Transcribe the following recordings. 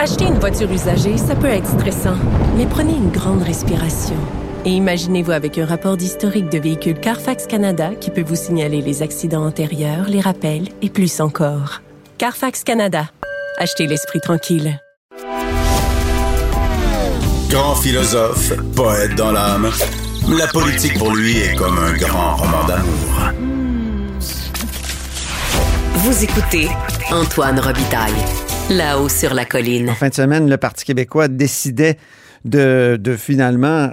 Acheter une voiture usagée, ça peut être stressant, mais prenez une grande respiration. Et imaginez-vous avec un rapport d'historique de véhicule Carfax Canada qui peut vous signaler les accidents antérieurs, les rappels et plus encore. Carfax Canada. Achetez l'esprit tranquille. Grand philosophe, poète dans l'âme, la politique pour lui est comme un grand roman d'amour. Vous écoutez Antoine Robitaille, là-haut sur la colline. En fin de semaine, le Parti québécois décidait de, finalement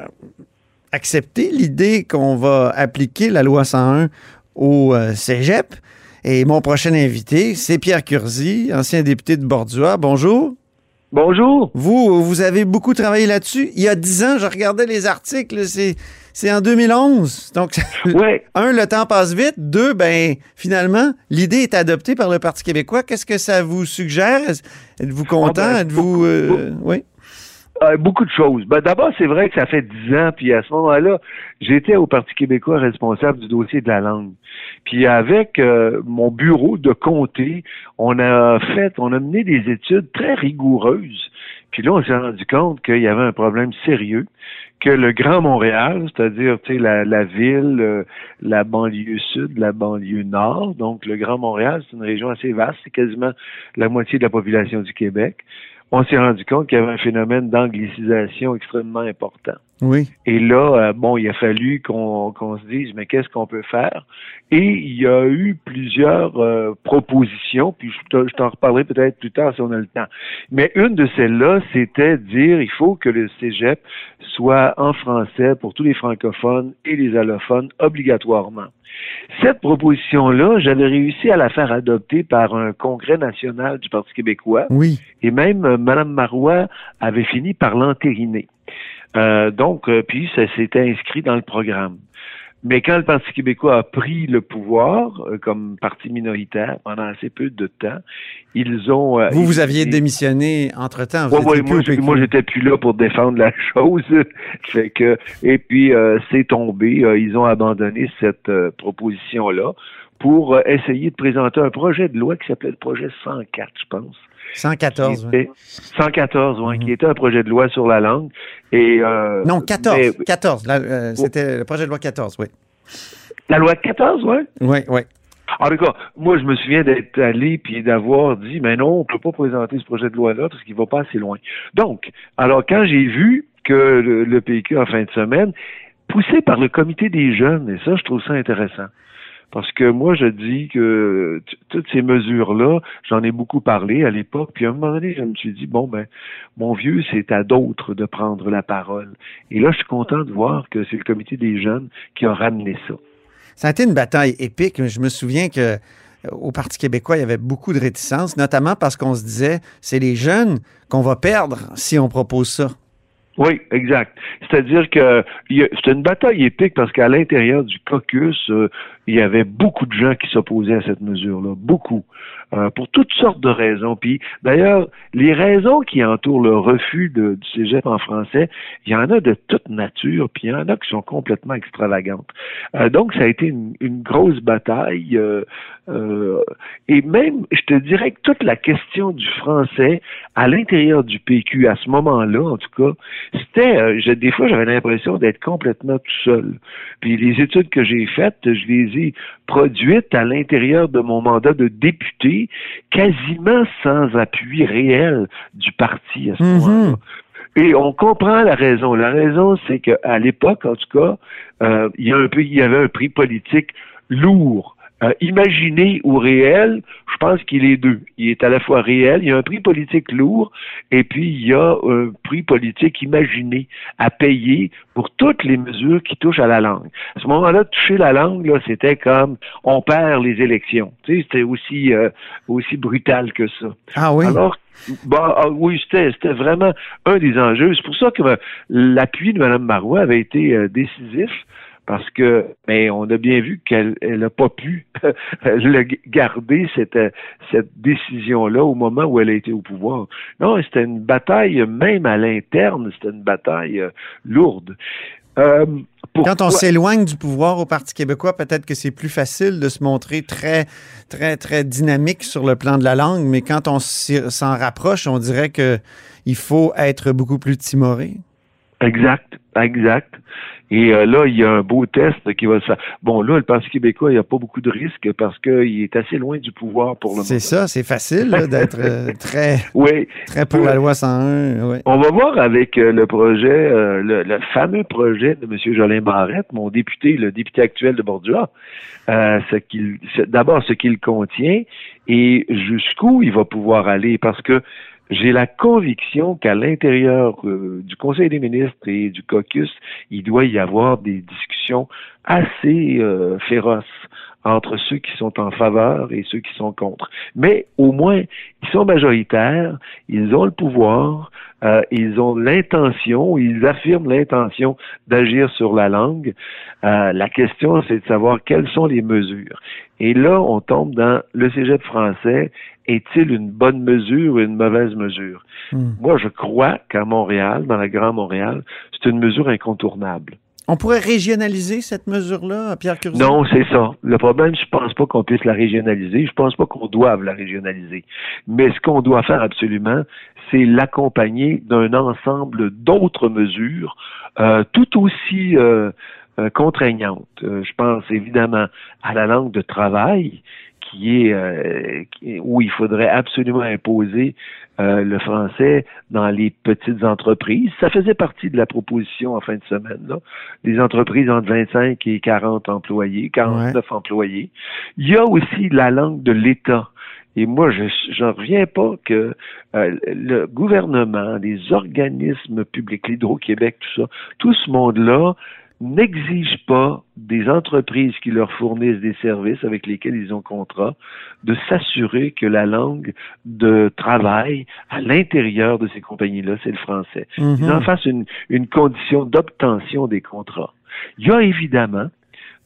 accepter l'idée qu'on va appliquer la loi 101 au euh, cégep. Et mon prochain invité, c'est Pierre Curzi, ancien député de Bordua. Bonjour. Bonjour. Vous, vous avez beaucoup travaillé là-dessus. Il y a dix ans, je regardais les articles, c'est, c'est en 2011. Donc, Ouais. un, le temps passe vite. Deux, ben, finalement, l'idée est adoptée par le Parti québécois. Qu'est-ce que ça vous suggère? Êtes-vous content? Ah ben, Êtes-vous, beaucoup- euh, oui? Euh, beaucoup de choses. Ben, D'abord, c'est vrai que ça fait dix ans, puis à ce moment-là, j'étais au Parti québécois responsable du dossier de la langue. Puis avec euh, mon bureau de comté, on a fait, on a mené des études très rigoureuses. Puis là, on s'est rendu compte qu'il y avait un problème sérieux, que le Grand Montréal, c'est-à-dire la, la ville, euh, la banlieue sud, la banlieue nord, donc le Grand Montréal, c'est une région assez vaste, c'est quasiment la moitié de la population du Québec. On s'est rendu compte qu'il y avait un phénomène d'anglicisation extrêmement important. Oui. Et là, euh, bon, il a fallu qu'on se dise, mais qu'est-ce qu'on peut faire? Et il y a eu plusieurs euh, propositions, puis je te- je t'en reparlerai peut-être plus tard si on a le temps. Mais une de celles-là, c'était dire, il faut que le cégep soit en français pour tous les francophones et les allophones obligatoirement. Cette proposition-là, j'avais réussi à la faire adopter par un congrès national du Parti québécois. Oui. Et même euh, Mme Marois avait fini par l'entériner. Euh, donc, euh, puis ça s'était inscrit dans le programme. Mais quand le Parti québécois a pris le pouvoir euh, comme parti minoritaire pendant assez peu de temps, ils ont... euh, Vous, vous aviez démissionné entre-temps. Ouais, ouais, moi, moi, j'étais plus là pour défendre la chose. fait que, et puis, euh, c'est tombé. Ils ont abandonné cette proposition-là pour essayer de présenter un projet de loi qui s'appelait le projet 104, je pense. 114. Qui oui. était- 114, ouais, Mhm. qui était un projet de loi sur la langue. Et, euh, Non, 14. mais- 14. Là, euh, C'était le projet de loi 14, oui. la loi 14, ouais? Oui, oui. En tout cas, moi, je me souviens d'être allé puis d'avoir dit, mais non, on peut pas présenter ce projet de loi-là parce qu'il va pas assez loin. Donc, alors, quand j'ai vu que le, le PQ, en fin de semaine, poussé par le comité des jeunes, et ça, je trouve ça intéressant. Parce que moi, je dis que toutes ces mesures-là, j'en ai beaucoup parlé à l'époque, puis à un moment donné, je me suis dit, bon, ben, mon vieux, c'est à d'autres de prendre la parole. Et là, je suis content de voir que c'est le comité des jeunes qui a ramené ça. Ça a été une bataille épique. Je me souviens que euh, au Parti québécois, il y avait beaucoup de réticences, notamment parce qu'on se disait, c'est les jeunes qu'on va perdre si on propose ça. Oui, exact. C'est-à-dire que c'était une bataille épique parce qu'à l'intérieur du caucus, euh, il y avait beaucoup de gens qui s'opposaient à cette mesure-là, beaucoup, euh, pour toutes sortes de raisons. Puis d'ailleurs, les raisons qui entourent le refus du cégep en français, il y en a de toute nature, puis il y en a qui sont complètement extravagantes. Euh, donc, ça a été une, une grosse bataille. euh, euh, et même, je te dirais que toute la question du français à l'intérieur du PQ, à ce moment-là, en tout cas, c'était, euh, des fois, j'avais l'impression d'être complètement tout seul. Puis les études que j'ai faites, je les ai produites à l'intérieur de mon mandat de député, quasiment sans appui réel du parti à ce Mhm. moment-là. Et on comprend la raison. La raison, c'est qu'à l'époque, en tout cas, euh, il y a un peu, il y avait un prix politique lourd. Euh, imaginé ou réel, je pense qu'il est deux. Il est à la fois réel, il y a un prix politique lourd, et puis il y a un prix politique imaginé à payer pour toutes les mesures qui touchent à la langue. À ce moment-là, toucher la langue, là, c'était comme on perd les élections. Tu sais, c'était aussi euh, aussi brutal que ça. Ah oui? Alors, bah, ah oui, c'était, vraiment un des enjeux. C'est pour ça que l'appui de Mme Marois avait été euh, décisif. Parce que, mais on a bien vu qu'elle n'a pas pu le garder cette, cette décision-là au moment où elle a été au pouvoir. Non, c'était une bataille, même à l'interne, c'était une bataille euh, lourde. Euh, Quand on s'éloigne du pouvoir au Parti québécois, peut-être que c'est plus facile de se montrer très, très, très dynamique sur le plan de la langue, mais quand on s'en rapproche, on dirait que il faut être beaucoup plus timoré. Exact, exact. Et euh, là, il y a un beau test qui va se faire. Bon, là, le Parti québécois, il n'y a pas beaucoup de risques parce qu'il est assez loin du pouvoir pour le moment. C'est ça, c'est facile d'être euh, très, oui. très pour la loi 101. On va voir avec euh, le projet, le, fameux projet de M. Jolin Barrette, mon député, le député actuel de Bordua, ce qu'il, d'abord ce qu'il contient et jusqu'où il va pouvoir aller parce que j'ai la conviction qu'à l'intérieur euh, du Conseil des ministres et du caucus, il doit y avoir des discussions assez euh, féroces entre ceux qui sont en faveur et ceux qui sont contre. Mais au moins, ils sont majoritaires, ils ont le pouvoir, euh, ils ont l'intention, ils affirment l'intention d'agir sur la langue. la question, c'est de savoir quelles sont les mesures. Et là, on tombe dans le cégep français est-il une bonne mesure ou une mauvaise mesure? Hmm. Moi, je crois qu'à Montréal, dans la Grande Montréal, c'est une mesure incontournable. On pourrait régionaliser cette mesure-là, Pierre Curzi? Non, c'est ça. Le problème, je pense pas qu'on puisse la régionaliser. Je pense pas qu'on doive la régionaliser. Mais ce qu'on doit faire absolument, c'est l'accompagner d'un ensemble d'autres mesures euh, tout aussi euh, euh, contraignantes. je pense évidemment à la langue de travail, qui est euh, où il faudrait absolument imposer euh, le français dans les petites entreprises. Ça faisait partie de la proposition en fin de semaine. Là. Les entreprises entre 25 et 40 employés, 49 employés. Il y a aussi la langue de l'État. Et moi, je n'en reviens pas que euh, le gouvernement, les organismes publics, l'Hydro-Québec, tout ça, tout ce monde-là n'exigent pas des entreprises qui leur fournissent des services avec lesquels ils ont contrat de s'assurer que la langue de travail à l'intérieur de ces compagnies-là, c'est le français. Ils mhm. en fassent une, une condition d'obtention des contrats. Il y a évidemment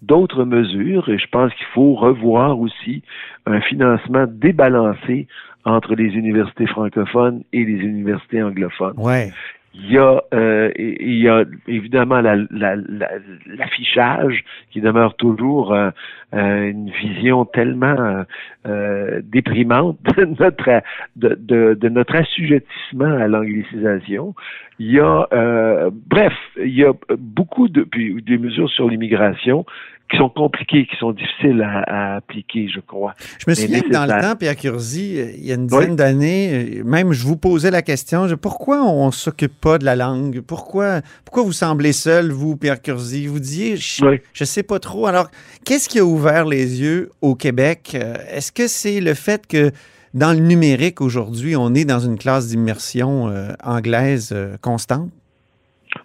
d'autres mesures et je pense qu'il faut revoir aussi un financement débalancé entre les universités francophones et les universités anglophones. Ouais. Il y a, euh, il y a évidemment l'affichage qui demeure toujours euh, euh, une vision tellement déprimante de notre, de, de, notre assujettissement à l'anglicisation. Il y a, bref, il y a beaucoup de puis des mesures sur l'immigration qui sont compliqués, qui sont difficiles à, appliquer, je crois. Je me souviens que dans le temps, Pierre Curzi, il y a une dizaine d'années, même je vous posais la question, pourquoi on ne s'occupe pas de la langue? Pourquoi, pourquoi vous semblez seul, vous, Pierre Curzi? Vous disiez, je ne sais pas trop. Alors, qu'est-ce qui a ouvert les yeux au Québec? Euh, est-ce que c'est le fait que dans le numérique aujourd'hui, on est dans une classe d'immersion euh, anglaise euh, constante?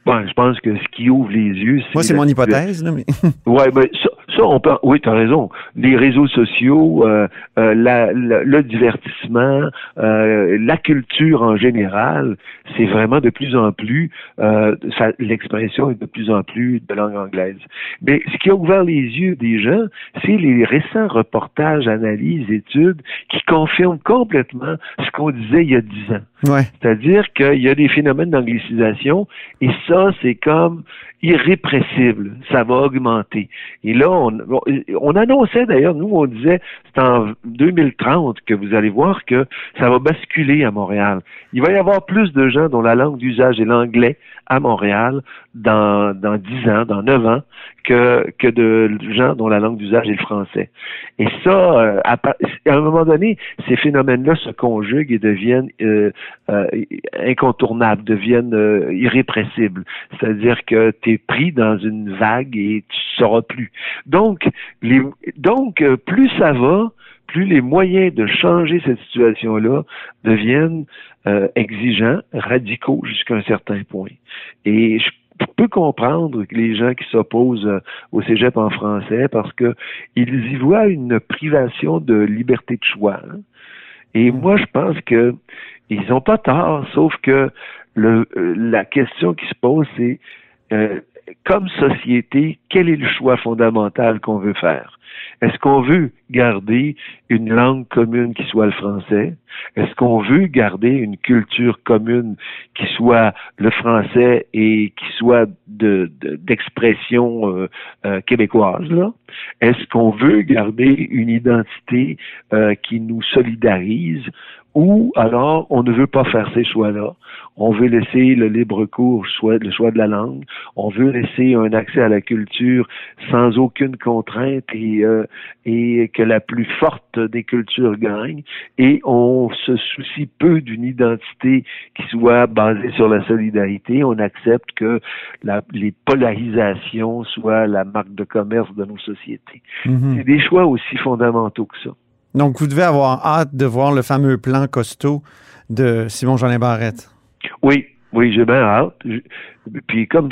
Bon, je pense que ce qui ouvre les yeux, c'est. Moi, c'est mon hypothèse, là, mais. ouais, ben, ça, ça, on peut. Oui, tu as raison. Les réseaux sociaux, euh, euh la, le divertissement, euh, la culture en général, c'est vraiment de plus en plus. Euh, l'expression est de plus en plus de langue anglaise. Mais ce qui a ouvert les yeux des gens, c'est les récents reportages, analyses, études qui confirment complètement ce qu'on disait il y a dix ans. Ouais. C'est-à-dire qu'il y a des phénomènes d'anglicisation et ça, c'est comme irrépressible. Ça va augmenter. Et là, on, on annonçait d'ailleurs, nous, on disait, c'est en 2030 que vous allez voir que ça va basculer à Montréal. Il va y avoir plus de gens dont la langue d'usage est l'anglais à Montréal dans, dans 10 ans, dans 9 ans, que, que de gens dont la langue d'usage est le français. Et ça, euh, à, un moment donné, ces phénomènes-là se conjuguent et deviennent euh, euh, incontournables, deviennent irrépressibles. C'est-à-dire que tu es pris dans une vague et tu ne sauras plus. Donc, les, donc plus ça va, plus les moyens de changer cette situation-là deviennent euh, exigeants, radicaux jusqu'à un certain point. Et je peux comprendre les gens qui s'opposent euh, au cégep en français parce que ils y voient une privation de liberté de choix. Hein. Et mm. moi, je pense que ils n'ont pas tort, sauf que le, euh, la question qui se pose, c'est comme société, quel est le choix fondamental qu'on veut faire? Est-ce qu'on veut garder une langue commune qui soit le français? Est-ce qu'on veut garder une culture commune qui soit le français et qui soit d'expression de, euh, euh, québécoise? Est-ce qu'on veut garder une identité euh, qui nous solidarise ou alors on ne veut pas faire ces choix-là? On veut laisser le libre cours, soit le choix de la langue. On veut laisser un accès à la culture sans aucune contrainte et, euh, et que la plus forte des cultures gagne. Et on se soucie peu d'une identité qui soit basée sur la solidarité. On accepte que la, les polarisations soient la marque de commerce de nos sociétés. Mm-hmm. C'est des choix aussi fondamentaux que ça. Donc, vous devez avoir hâte de voir le fameux plan costaud de Simon-Jeanin Barrette. Oui, oui, j'ai bien hâte. Puis comme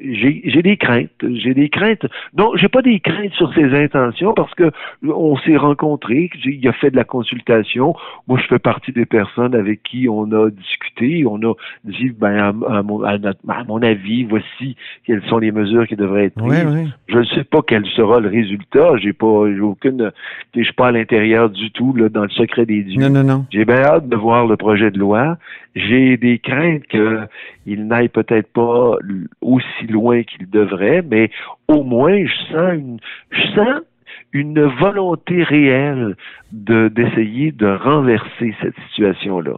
j'ai des craintes, j'ai des craintes. Non, j'ai pas des craintes sur ses intentions parce que on s'est rencontrés, il a fait de la consultation. Moi, je fais partie des personnes avec qui on a discuté, on a dit ben à, mon, avis, voici quelles sont les mesures qui devraient être prises. Je ne sais pas quel sera le résultat. J'ai pas, j'ai aucune, je suis pas à l'intérieur du tout là, dans le secret des dieux. Non, non, non. J'ai bien hâte de voir le projet de loi. J'ai des craintes qu'il n'aille peut-être pas aussi loin qu'il devrait, mais au moins je sens une, volonté réelle de d'essayer de renverser cette situation-là.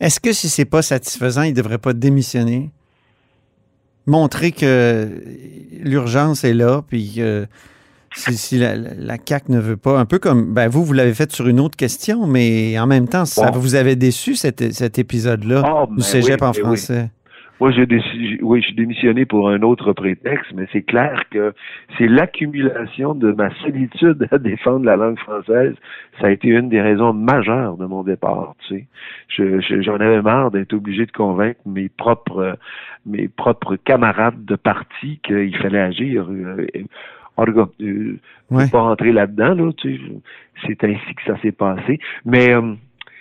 Est-ce que si c'est pas satisfaisant, il devrait pas démissionner? Montrer que l'urgence est là, puis si, la, la, CAQ ne veut pas, un peu comme ben vous, vous l'avez fait sur une autre question, mais en même temps, ça vous avez déçu cet, cet épisode-là ah, du cégep en français? Moi, j'ai oui, j'ai démissionné pour un autre prétexte, mais c'est clair que c'est l'accumulation de ma solitude à défendre la langue française. Ça a été une des raisons majeures de mon départ. Tu sais, j'en avais marre d'être obligé de convaincre mes propres, mes propres camarades de parti qu'il fallait agir. Euh, en tout cas, euh, pas rentrer là-dedans. Là, tu sais, c'est ainsi que ça s'est passé. Mais euh,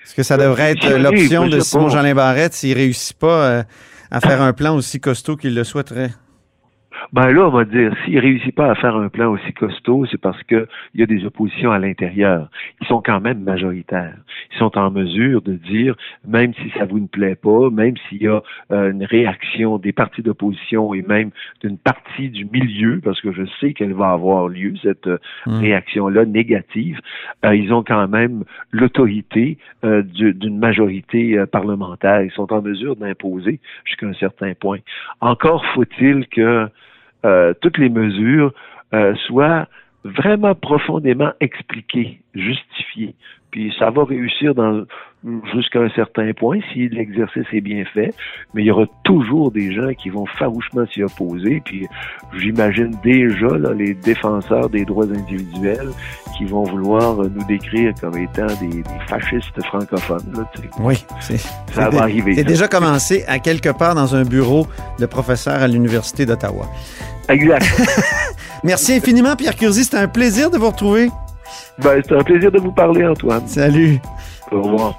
est-ce que ça devrait être l'option de Simon-Jean Barrette s'il réussit pas à faire un plan aussi costaud qu'il le souhaiterait? Ben là, on va dire, s'il réussit pas à faire un plan aussi costaud, c'est parce qu'il y a des oppositions à l'intérieur. Ils sont quand même majoritaires. Ils sont en mesure de dire, même si ça vous ne plaît pas, même s'il y a euh, une réaction des partis d'opposition et même d'une partie du milieu, parce que je sais qu'elle va avoir lieu, cette euh, mmh. réaction-là négative, euh, ils ont quand même l'autorité d'une majorité parlementaire. Ils sont en mesure d'imposer jusqu'à un certain point. Encore faut-il que euh, toutes les mesures euh, soient vraiment profondément expliquées, justifiées. Puis ça va réussir dans jusqu'à un certain point si l'exercice est bien fait, mais il y aura toujours des gens qui vont farouchement s'y opposer. Puis j'imagine déjà là, les défenseurs des droits individuels qui vont vouloir nous décrire comme étant des, fascistes francophones. Là, oui, ça va arriver. C'est déjà commencé à quelque part dans un bureau de professeur à l'Université d'Ottawa. Exact. Merci infiniment, Pierre Curzi. C'était un plaisir de vous retrouver. Ben, c'est un plaisir de vous parler, Antoine. Salut. Au revoir.